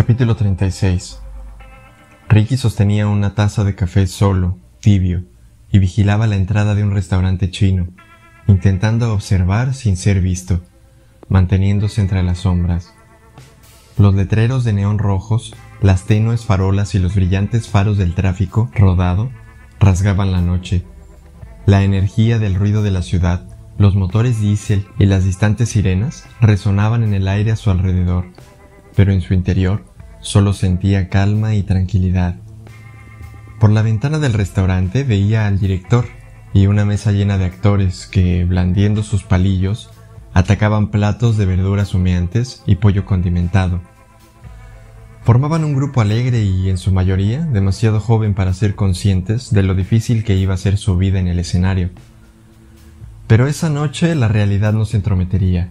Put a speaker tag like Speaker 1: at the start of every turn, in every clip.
Speaker 1: Capítulo 36 Ricky sostenía una taza de café solo, tibio, y vigilaba la entrada de un restaurante chino, intentando observar sin ser visto, manteniéndose entre las sombras. Los letreros de neón rojos, las tenues farolas y los brillantes faros del tráfico rodado rasgaban la noche. La energía del ruido de la ciudad, los motores diésel y las distantes sirenas resonaban en el aire a su alrededor, pero en su interior solo sentía calma y tranquilidad. Por la ventana del restaurante veía al director y una mesa llena de actores que, blandiendo sus palillos, atacaban platos de verduras humeantes y pollo condimentado. Formaban un grupo alegre y, en su mayoría, demasiado joven para ser conscientes de lo difícil que iba a ser su vida en el escenario. Pero esa noche la realidad no se entrometería.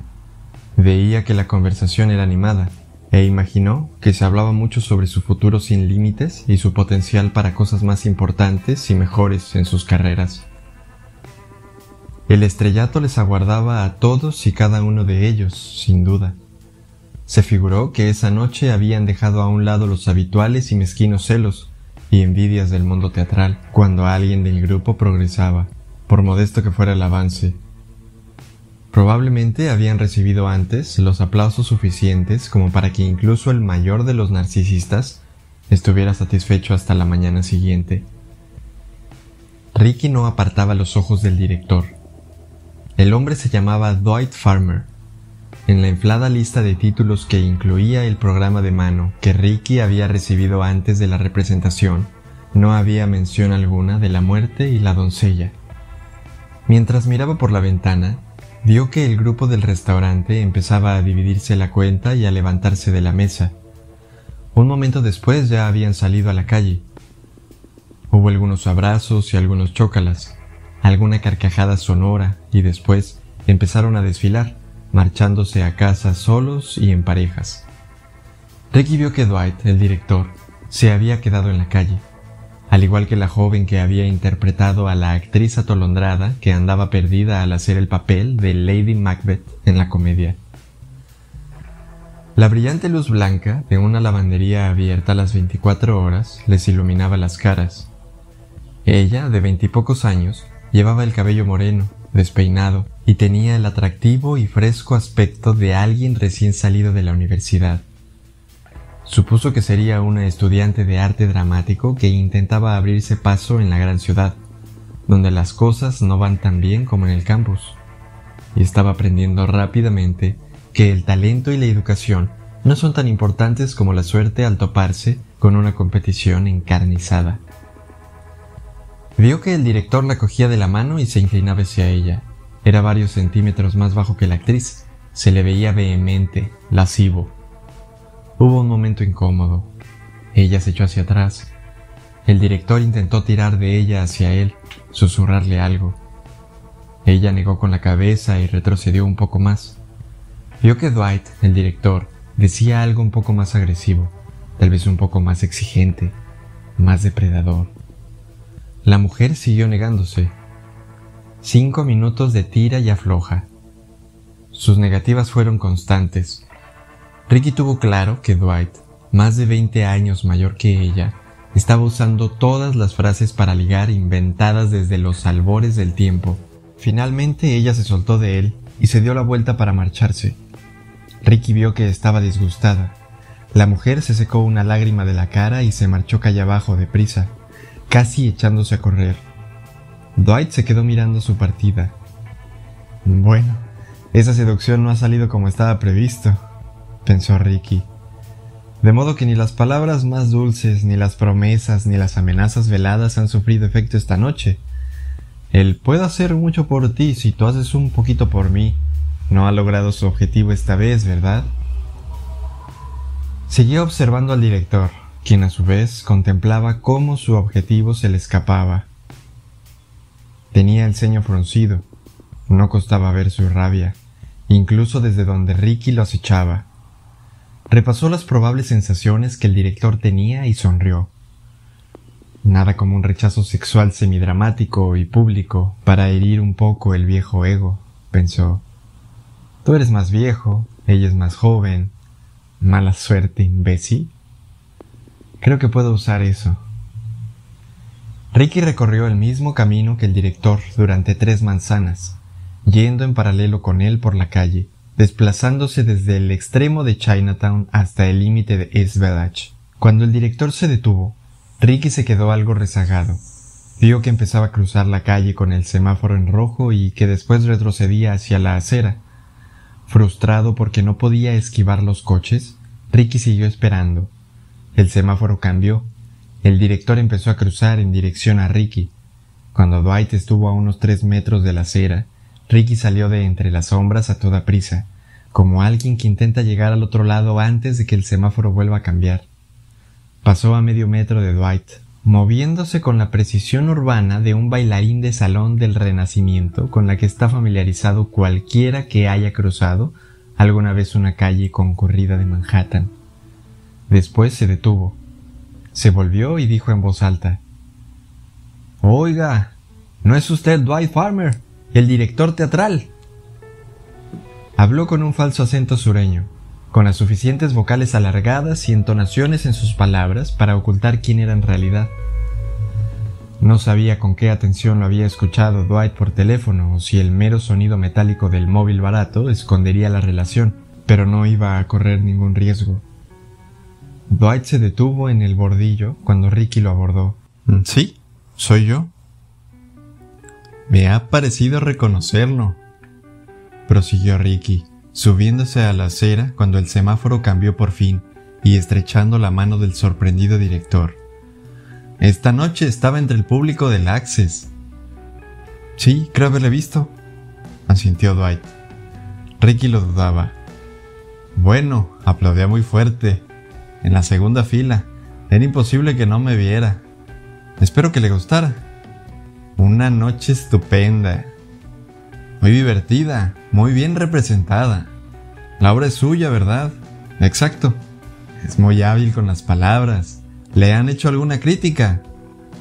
Speaker 1: Veía que la conversación era animada, e imaginó que se hablaba mucho sobre su futuro sin límites y su potencial para cosas más importantes y mejores en sus carreras. El estrellato les aguardaba a todos y cada uno de ellos, sin duda. Se figuró que esa noche habían dejado a un lado los habituales y mezquinos celos y envidias del mundo teatral cuando alguien del grupo progresaba, por modesto que fuera el avance, Probablemente habían recibido antes los aplausos suficientes como para que incluso el mayor de los narcisistas estuviera satisfecho hasta la mañana siguiente. Ricky no apartaba los ojos del director. El hombre se llamaba Dwight Farmer. En la inflada lista de títulos que incluía el programa de mano que Ricky había recibido antes de la representación, no había mención alguna de la muerte y la doncella. Mientras miraba por la ventana, Vio que el grupo del restaurante empezaba a dividirse la cuenta y a levantarse de la mesa. Un momento después ya habían salido a la calle. Hubo algunos abrazos y algunos chócalas, alguna carcajada sonora y después empezaron a desfilar, marchándose a casa solos y en parejas. Ricky vio que Dwight, el director, se había quedado en la calle al igual que la joven que había interpretado a la actriz atolondrada que andaba perdida al hacer el papel de Lady Macbeth en la comedia. La brillante luz blanca de una lavandería abierta a las 24 horas les iluminaba las caras. Ella, de veintipocos años, llevaba el cabello moreno, despeinado, y tenía el atractivo y fresco aspecto de alguien recién salido de la universidad. Supuso que sería una estudiante de arte dramático que intentaba abrirse paso en la gran ciudad, donde las cosas no van tan bien como en el campus, y estaba aprendiendo rápidamente que el talento y la educación no son tan importantes como la suerte al toparse con una competición encarnizada. Vio que el director la cogía de la mano y se inclinaba hacia ella. Era varios centímetros más bajo que la actriz. Se le veía vehemente, lascivo, Hubo un momento incómodo. Ella se echó hacia atrás. El director intentó tirar de ella hacia él, susurrarle algo. Ella negó con la cabeza y retrocedió un poco más. Vio que Dwight, el director, decía algo un poco más agresivo, tal vez un poco más exigente, más depredador. La mujer siguió negándose. Cinco minutos de tira y afloja. Sus negativas fueron constantes, Ricky tuvo claro que Dwight, más de 20 años mayor que ella, estaba usando todas las frases para ligar inventadas desde los albores del tiempo. Finalmente ella se soltó de él y se dio la vuelta para marcharse. Ricky vio que estaba disgustada. La mujer se secó una lágrima de la cara y se marchó calle abajo deprisa, casi echándose a correr. Dwight se quedó mirando su partida. Bueno, esa seducción no ha salido como estaba previsto pensó Ricky. De modo que ni las palabras más dulces, ni las promesas, ni las amenazas veladas han sufrido efecto esta noche. El puedo hacer mucho por ti si tú haces un poquito por mí. No ha logrado su objetivo esta vez, ¿verdad? Seguía observando al director, quien a su vez contemplaba cómo su objetivo se le escapaba. Tenía el ceño fruncido. No costaba ver su rabia, incluso desde donde Ricky lo acechaba. Repasó las probables sensaciones que el director tenía y sonrió. Nada como un rechazo sexual semidramático y público para herir un poco el viejo ego, pensó. Tú eres más viejo, ella es más joven. Mala suerte, imbécil, Creo que puedo usar eso. Ricky recorrió el mismo camino que el director durante tres manzanas, yendo en paralelo con él por la calle, desplazándose desde el extremo de Chinatown hasta el límite de East Village. Cuando el director se detuvo, Ricky se quedó algo rezagado. Vio que empezaba a cruzar la calle con el semáforo en rojo y que después retrocedía hacia la acera. Frustrado porque no podía esquivar los coches, Ricky siguió esperando. El semáforo cambió el director empezó a cruzar en dirección a Ricky. Cuando Dwight estuvo a unos tres metros de la acera, Ricky salió de entre las sombras a toda prisa, como alguien que intenta llegar al otro lado antes de que el semáforo vuelva a cambiar. Pasó a medio metro de Dwight, moviéndose con la precisión urbana de un bailarín de salón del Renacimiento con la que está familiarizado cualquiera que haya cruzado alguna vez una calle concurrida de Manhattan. Después se detuvo, se volvió y dijo en voz alta Oiga, ¿no es usted Dwight Farmer, el director teatral? Habló con un falso acento sureño, con las suficientes vocales alargadas y entonaciones en sus palabras para ocultar quién era en realidad. No sabía con qué atención lo había escuchado Dwight por teléfono o si el mero sonido metálico del móvil barato escondería la relación, pero no iba a correr ningún riesgo. Dwight se detuvo en el bordillo cuando Ricky lo abordó.
Speaker 2: Mm, sí, soy yo. Me ha parecido reconocerlo, prosiguió Ricky, subiéndose a la acera cuando el semáforo cambió por fin y estrechando la mano del sorprendido director. Esta noche estaba entre el público del Access. Sí, creo haberle visto, asintió Dwight. Ricky lo dudaba. Bueno, aplaudía muy fuerte en la segunda fila. Era imposible que no me viera. Espero que le gustara. Una noche estupenda. Muy divertida, muy bien representada. La obra es suya, ¿verdad? Exacto. Es muy hábil con las palabras. ¿Le han hecho alguna crítica?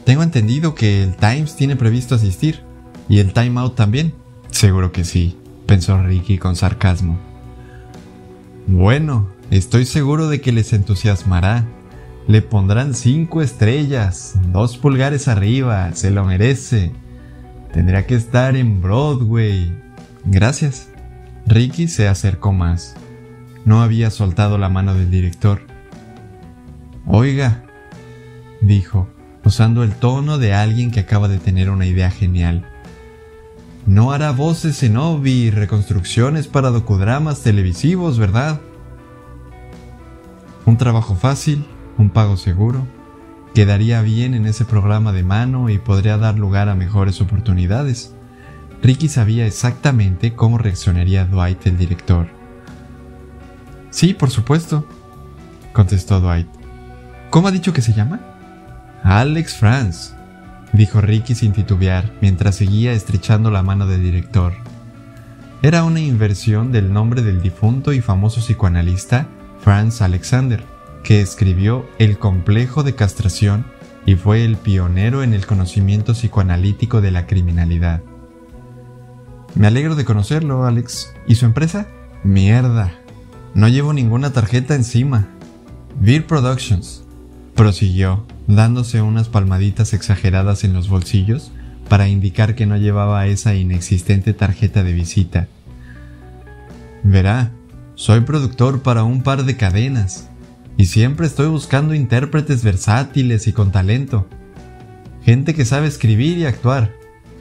Speaker 2: Tengo entendido que el Times tiene previsto asistir. ¿Y el Time Out también? Seguro que sí, pensó Ricky con sarcasmo. Bueno, Estoy seguro de que les entusiasmará. Le pondrán cinco estrellas, dos pulgares arriba, se lo merece. Tendrá que estar en Broadway. Gracias. Ricky se acercó más. No había soltado la mano del director. Oiga, dijo, usando el tono de alguien que acaba de tener una idea genial. No hará voces en Obi y reconstrucciones para docudramas televisivos, ¿verdad? Un trabajo fácil, un pago seguro, quedaría bien en ese programa de mano y podría dar lugar a mejores oportunidades. Ricky sabía exactamente cómo reaccionaría Dwight el director. Sí, por supuesto, contestó Dwight. ¿Cómo ha dicho que se llama? Alex Franz, dijo Ricky sin titubear mientras seguía estrechando la mano del director. Era una inversión del nombre del difunto y famoso psicoanalista Franz Alexander, que escribió El complejo de castración y fue el pionero en el conocimiento psicoanalítico de la criminalidad. Me alegro de conocerlo, Alex. ¿Y su empresa? Mierda. No llevo ninguna tarjeta encima. Beer Productions, prosiguió, dándose unas palmaditas exageradas en los bolsillos para indicar que no llevaba esa inexistente tarjeta de visita. Verá, soy productor para un par de cadenas y siempre estoy buscando intérpretes versátiles y con talento. Gente que sabe escribir y actuar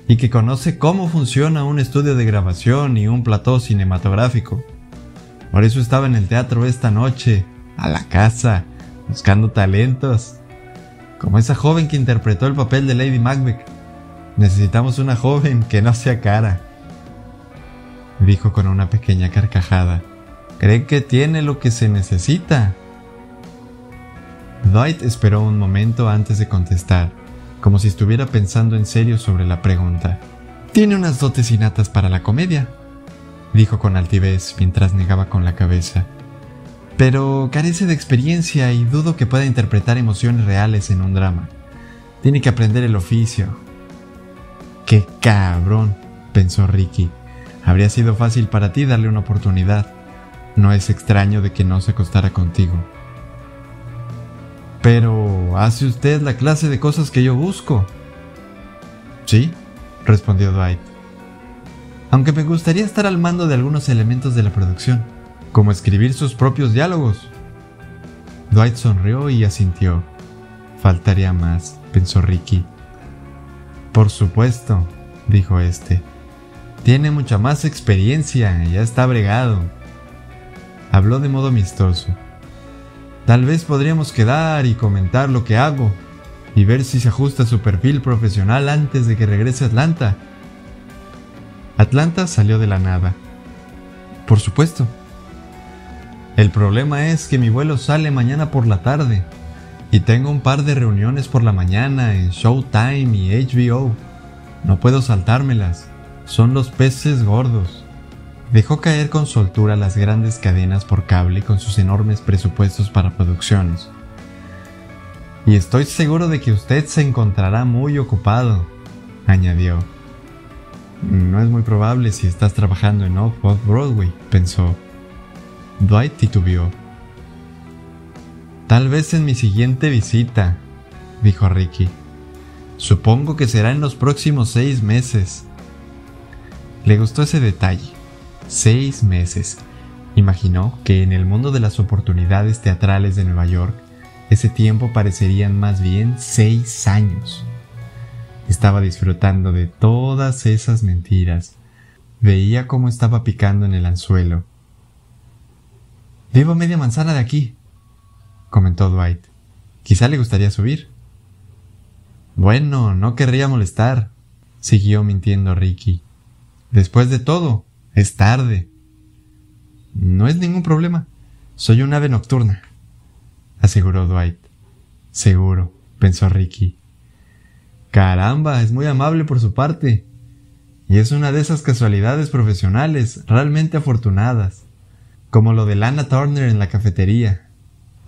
Speaker 2: y que conoce cómo funciona un estudio de grabación y un plató cinematográfico. Por eso estaba en el teatro esta noche, a la casa, buscando talentos. Como esa joven que interpretó el papel de Lady Macbeth. Necesitamos una joven que no sea cara. Dijo con una pequeña carcajada. Cree que tiene lo que se necesita. Dwight esperó un momento antes de contestar, como si estuviera pensando en serio sobre la pregunta. Tiene unas dotes innatas para la comedia, dijo con altivez mientras negaba con la cabeza. Pero carece de experiencia y dudo que pueda interpretar emociones reales en un drama. Tiene que aprender el oficio. ¡Qué cabrón! pensó Ricky. Habría sido fácil para ti darle una oportunidad. No es extraño de que no se acostara contigo. Pero hace usted la clase de cosas que yo busco. Sí, respondió Dwight. Aunque me gustaría estar al mando de algunos elementos de la producción, como escribir sus propios diálogos. Dwight sonrió y asintió. Faltaría más, pensó Ricky. Por supuesto, dijo este. Tiene mucha más experiencia, ya está bregado. Habló de modo amistoso. Tal vez podríamos quedar y comentar lo que hago y ver si se ajusta su perfil profesional antes de que regrese a Atlanta. Atlanta salió de la nada. Por supuesto. El problema es que mi vuelo sale mañana por la tarde y tengo un par de reuniones por la mañana en Showtime y HBO. No puedo saltármelas. Son los peces gordos. Dejó caer con soltura las grandes cadenas por cable con sus enormes presupuestos para producciones. Y estoy seguro de que usted se encontrará muy ocupado, añadió. No es muy probable si estás trabajando en Off-Broadway, pensó. Dwight titubeó. Tal vez en mi siguiente visita, dijo Ricky. Supongo que será en los próximos seis meses. Le gustó ese detalle. Seis meses. Imaginó que en el mundo de las oportunidades teatrales de Nueva York, ese tiempo parecerían más bien seis años. Estaba disfrutando de todas esas mentiras. Veía cómo estaba picando en el anzuelo. Vivo media manzana de aquí, comentó Dwight. Quizá le gustaría subir. Bueno, no querría molestar, siguió mintiendo Ricky. Después de todo, es tarde. No es ningún problema. Soy un ave nocturna, aseguró Dwight. Seguro, pensó Ricky. Caramba, es muy amable por su parte. Y es una de esas casualidades profesionales realmente afortunadas, como lo de Lana Turner en la cafetería.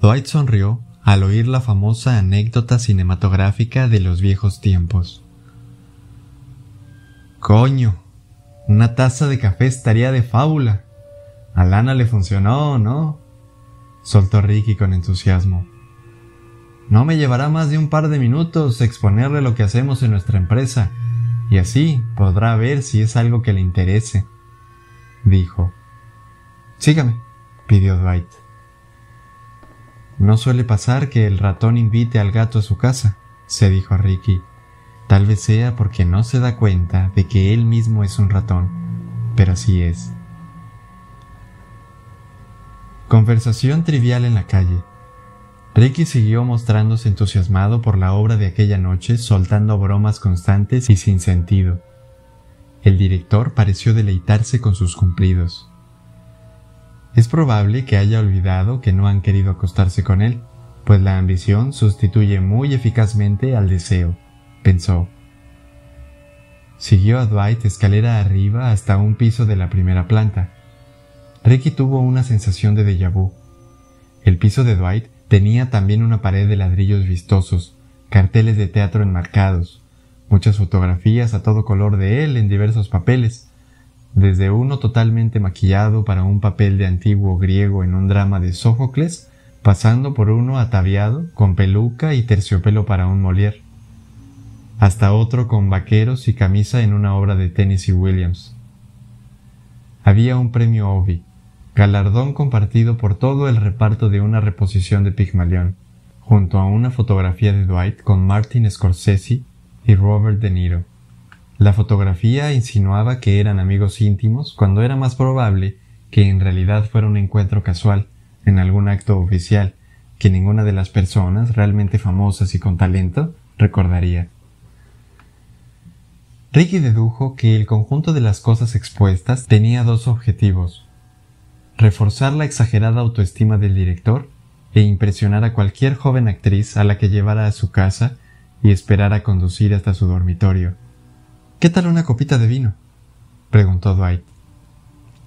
Speaker 2: Dwight sonrió al oír la famosa anécdota cinematográfica de los viejos tiempos. Coño, una taza de café estaría de fábula. A Lana le funcionó, ¿no? Soltó Ricky con entusiasmo. No me llevará más de un par de minutos exponerle lo que hacemos en nuestra empresa, y así podrá ver si es algo que le interese, dijo. Sígame, pidió Dwight. No suele pasar que el ratón invite al gato a su casa, se dijo Ricky, Tal vez sea porque no se da cuenta de que él mismo es un ratón, pero así es. Conversación trivial en la calle. Ricky siguió mostrándose entusiasmado por la obra de aquella noche, soltando bromas constantes y sin sentido. El director pareció deleitarse con sus cumplidos. Es probable que haya olvidado que no han querido acostarse con él, pues la ambición sustituye muy eficazmente al deseo pensó. Siguió a Dwight escalera arriba hasta un piso de la primera planta. Ricky tuvo una sensación de déjà vu. El piso de Dwight tenía también una pared de ladrillos vistosos, carteles de teatro enmarcados, muchas fotografías a todo color de él en diversos papeles, desde uno totalmente maquillado para un papel de antiguo griego en un drama de Sófocles, pasando por uno ataviado con peluca y terciopelo para un Molière hasta otro con vaqueros y camisa en una obra de Tennessee Williams. Había un premio Ovi, galardón compartido por todo el reparto de una reposición de Pigmalión, junto a una fotografía de Dwight con Martin Scorsese y Robert De Niro. La fotografía insinuaba que eran amigos íntimos cuando era más probable que en realidad fuera un encuentro casual en algún acto oficial que ninguna de las personas realmente famosas y con talento recordaría. Ricky dedujo que el conjunto de las cosas expuestas tenía dos objetivos reforzar la exagerada autoestima del director e impresionar a cualquier joven actriz a la que llevara a su casa y esperara conducir hasta su dormitorio. ¿Qué tal una copita de vino? preguntó Dwight.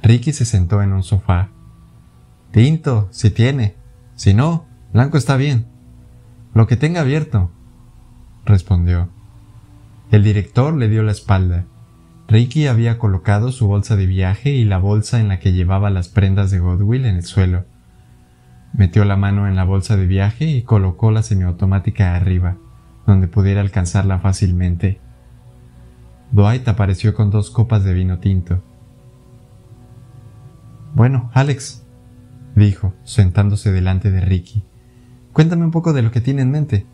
Speaker 2: Ricky se sentó en un sofá. Tinto, si tiene. Si no, blanco está bien. Lo que tenga abierto, respondió. El director le dio la espalda. Ricky había colocado su bolsa de viaje y la bolsa en la que llevaba las prendas de Godwill en el suelo. Metió la mano en la bolsa de viaje y colocó la semiautomática arriba, donde pudiera alcanzarla fácilmente. Dwight apareció con dos copas de vino tinto. Bueno, Alex, dijo, sentándose delante de Ricky, cuéntame un poco de lo que tiene en mente.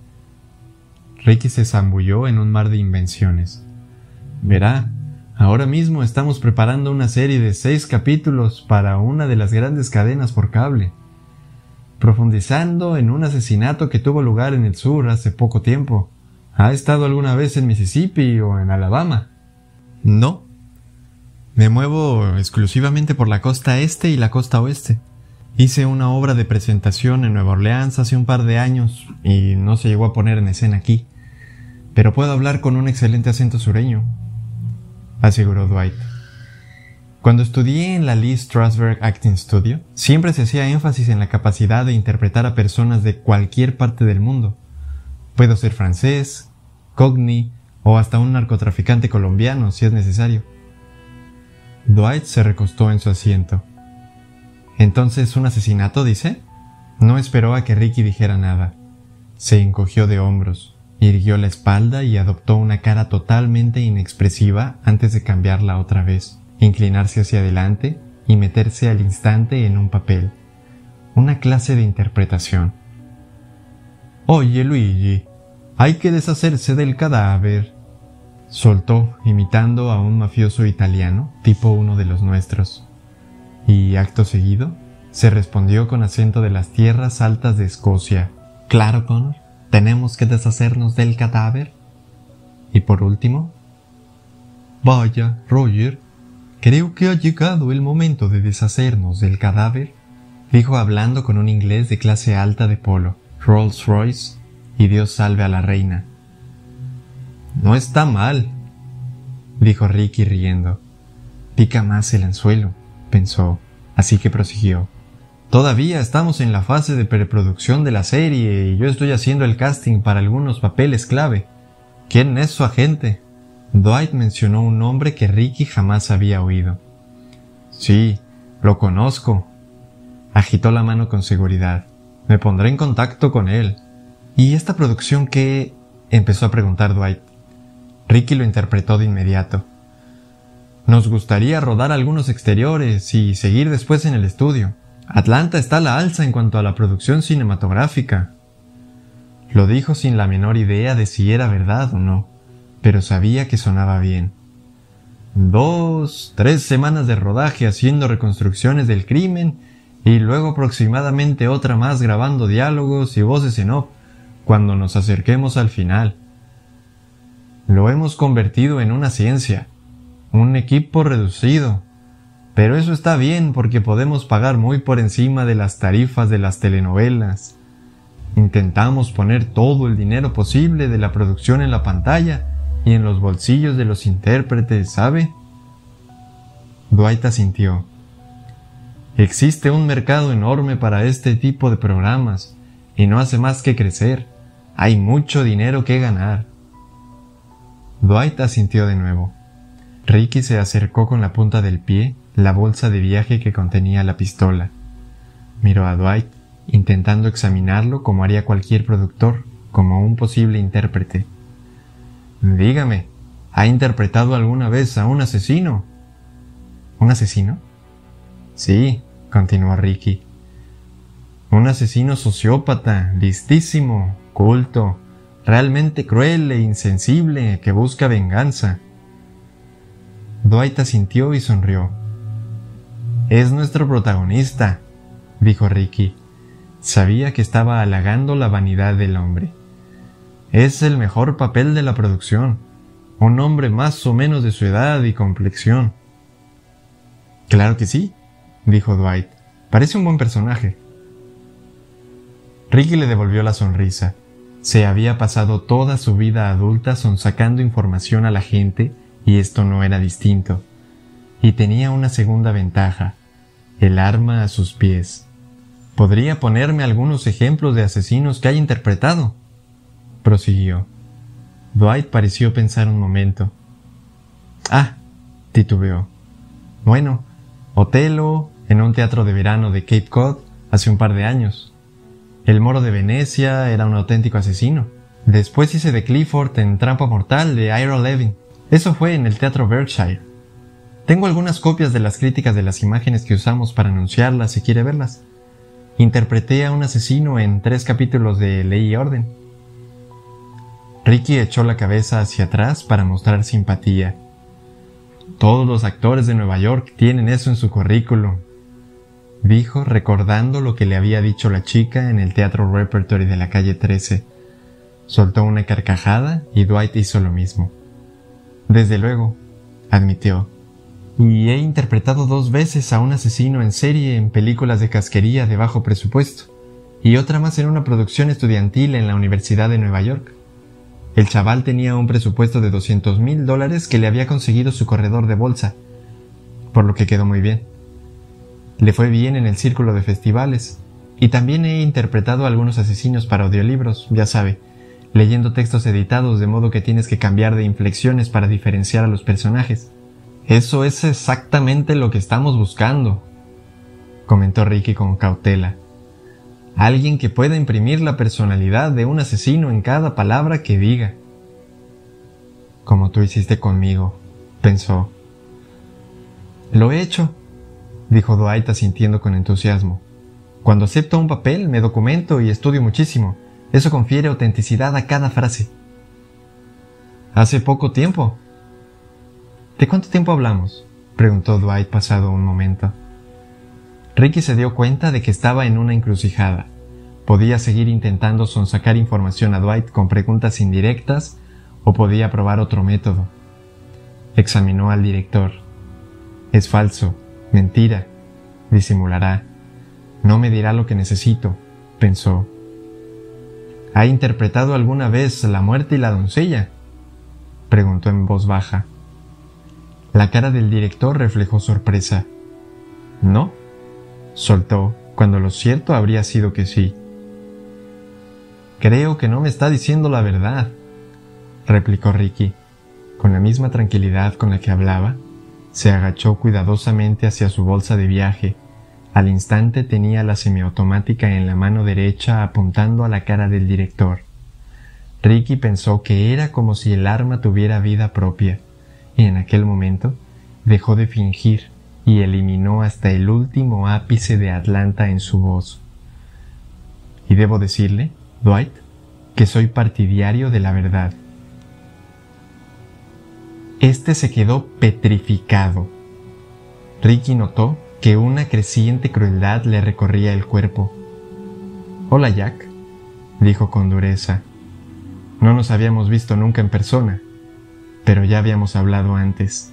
Speaker 2: Ricky se zambulló en un mar de invenciones. Verá, ahora mismo estamos preparando una serie de seis capítulos para una de las grandes cadenas por cable profundizando en un asesinato que tuvo lugar en el sur hace poco tiempo. ¿Ha estado alguna vez en Mississippi o en Alabama?
Speaker 1: No. Me muevo exclusivamente por la costa este y la costa oeste. Hice una obra de presentación en Nueva Orleans hace un par de años y no se llegó a poner en escena aquí. Pero puedo hablar con un excelente acento sureño, aseguró Dwight. Cuando estudié en la Lee Strasberg Acting Studio, siempre se hacía énfasis en la capacidad de interpretar a personas de cualquier parte del mundo. Puedo ser francés, cogni o hasta un narcotraficante colombiano si es necesario. Dwight se recostó en su asiento. ¿Entonces un asesinato, dice? No esperó a que Ricky dijera nada. Se encogió de hombros, irguió la espalda y adoptó una cara totalmente inexpresiva antes de cambiarla otra vez inclinarse hacia adelante y meterse al instante en un papel, una clase de interpretación. Oye, Luigi, hay que deshacerse del cadáver, soltó, imitando a un mafioso italiano, tipo uno de los nuestros. Y acto seguido, se respondió con acento de las tierras altas de Escocia. Claro, Connor, tenemos que deshacernos del cadáver. Y por último, Vaya, Roger, Creo que ha llegado el momento de deshacernos del cadáver, dijo hablando con un inglés de clase alta de polo, Rolls Royce, y Dios salve a la reina. No está mal, dijo Ricky riendo. Pica más el anzuelo, pensó, así que prosiguió. Todavía estamos en la fase de preproducción de la serie y yo estoy haciendo el casting para algunos papeles clave. ¿Quién es su agente? Dwight mencionó un nombre que Ricky jamás había oído. Sí, lo conozco. Agitó la mano con seguridad. Me pondré en contacto con él. ¿Y esta producción qué? empezó a preguntar Dwight. Ricky lo interpretó de inmediato. Nos gustaría rodar algunos exteriores y seguir después en el estudio. Atlanta está a la alza en cuanto a la producción cinematográfica. Lo dijo sin la menor idea de si era verdad o no pero sabía que sonaba bien. Dos, tres semanas de rodaje haciendo reconstrucciones del crimen y luego aproximadamente otra más grabando diálogos y voces en off cuando nos acerquemos al final. Lo hemos convertido en una ciencia, un equipo reducido, pero eso está bien porque podemos pagar muy por encima de las tarifas de las telenovelas. Intentamos poner todo el dinero posible de la producción en la pantalla y en los bolsillos de los intérpretes, ¿sabe? Dwight asintió. Existe un mercado enorme para este tipo de programas y no hace más que crecer. Hay mucho dinero que ganar. Dwight asintió de nuevo. Ricky se acercó con la punta del pie la bolsa de viaje que contenía la pistola. Miró a Dwight, intentando examinarlo como haría cualquier productor, como un posible intérprete. Dígame, ¿ha interpretado alguna vez a un asesino? ¿Un asesino? Sí, continuó Ricky. Un asesino sociópata, listísimo, culto, realmente cruel e insensible que busca venganza. Dwight asintió y sonrió. Es nuestro protagonista, dijo Ricky. Sabía que estaba halagando la vanidad del hombre. Es el mejor papel de la producción. Un hombre más o menos de su edad y complexión. Claro que sí, dijo Dwight. Parece un buen personaje. Ricky le devolvió la sonrisa. Se había pasado toda su vida adulta sonsacando información a la gente y esto no era distinto. Y tenía una segunda ventaja, el arma a sus pies. ¿Podría ponerme algunos ejemplos de asesinos que haya interpretado? prosiguió. Dwight pareció pensar un momento. Ah, titubeó. Bueno, Otelo, en un teatro de verano de Cape Cod, hace un par de años. El moro de Venecia era un auténtico asesino. Después hice de Clifford en Trampa Mortal de Ira Levin. Eso fue en el Teatro Berkshire. Tengo algunas copias de las críticas de las imágenes que usamos para anunciarlas si quiere verlas. Interpreté a un asesino en tres capítulos de Ley y Orden. Ricky echó la cabeza hacia atrás para mostrar simpatía. Todos los actores de Nueva York tienen eso en su currículum, dijo recordando lo que le había dicho la chica en el Teatro Repertory de la calle 13. Soltó una carcajada y Dwight hizo lo mismo. Desde luego, admitió. Y he interpretado dos veces a un asesino en serie en películas de casquería de bajo presupuesto, y otra más en una producción estudiantil en la Universidad de Nueva York. El chaval tenía un presupuesto de 200 mil dólares que le había conseguido su corredor de bolsa, por lo que quedó muy bien. Le fue bien en el círculo de festivales, y también he interpretado algunos asesinos para audiolibros, ya sabe, leyendo textos editados de modo que tienes que cambiar de inflexiones para diferenciar a los personajes. Eso es exactamente lo que estamos buscando, comentó Ricky con cautela. Alguien que pueda imprimir la personalidad de un asesino en cada palabra que diga. Como tú hiciste conmigo, pensó. Lo he hecho, dijo Dwight asintiendo con entusiasmo. Cuando acepto un papel, me documento y estudio muchísimo. Eso confiere autenticidad a cada frase. Hace poco tiempo. ¿De cuánto tiempo hablamos? preguntó Dwight pasado un momento. Ricky se dio cuenta de que estaba en una encrucijada. Podía seguir intentando sonsacar información a Dwight con preguntas indirectas o podía probar otro método. Examinó al director. Es falso, mentira, disimulará. No me dirá lo que necesito, pensó. ¿Ha interpretado alguna vez la muerte y la doncella? preguntó en voz baja. La cara del director reflejó sorpresa. ¿No? soltó, cuando lo cierto habría sido que sí. Creo que no me está diciendo la verdad, replicó Ricky. Con la misma tranquilidad con la que hablaba, se agachó cuidadosamente hacia su bolsa de viaje al instante tenía la semiautomática en la mano derecha apuntando a la cara del director. Ricky pensó que era como si el arma tuviera vida propia, y en aquel momento dejó de fingir y eliminó hasta el último ápice de Atlanta en su voz. Y debo decirle, Dwight, que soy partidario de la verdad. Este se quedó petrificado. Ricky notó que una creciente crueldad le recorría el cuerpo. Hola Jack, dijo con dureza. No nos habíamos visto nunca en persona, pero ya habíamos hablado antes.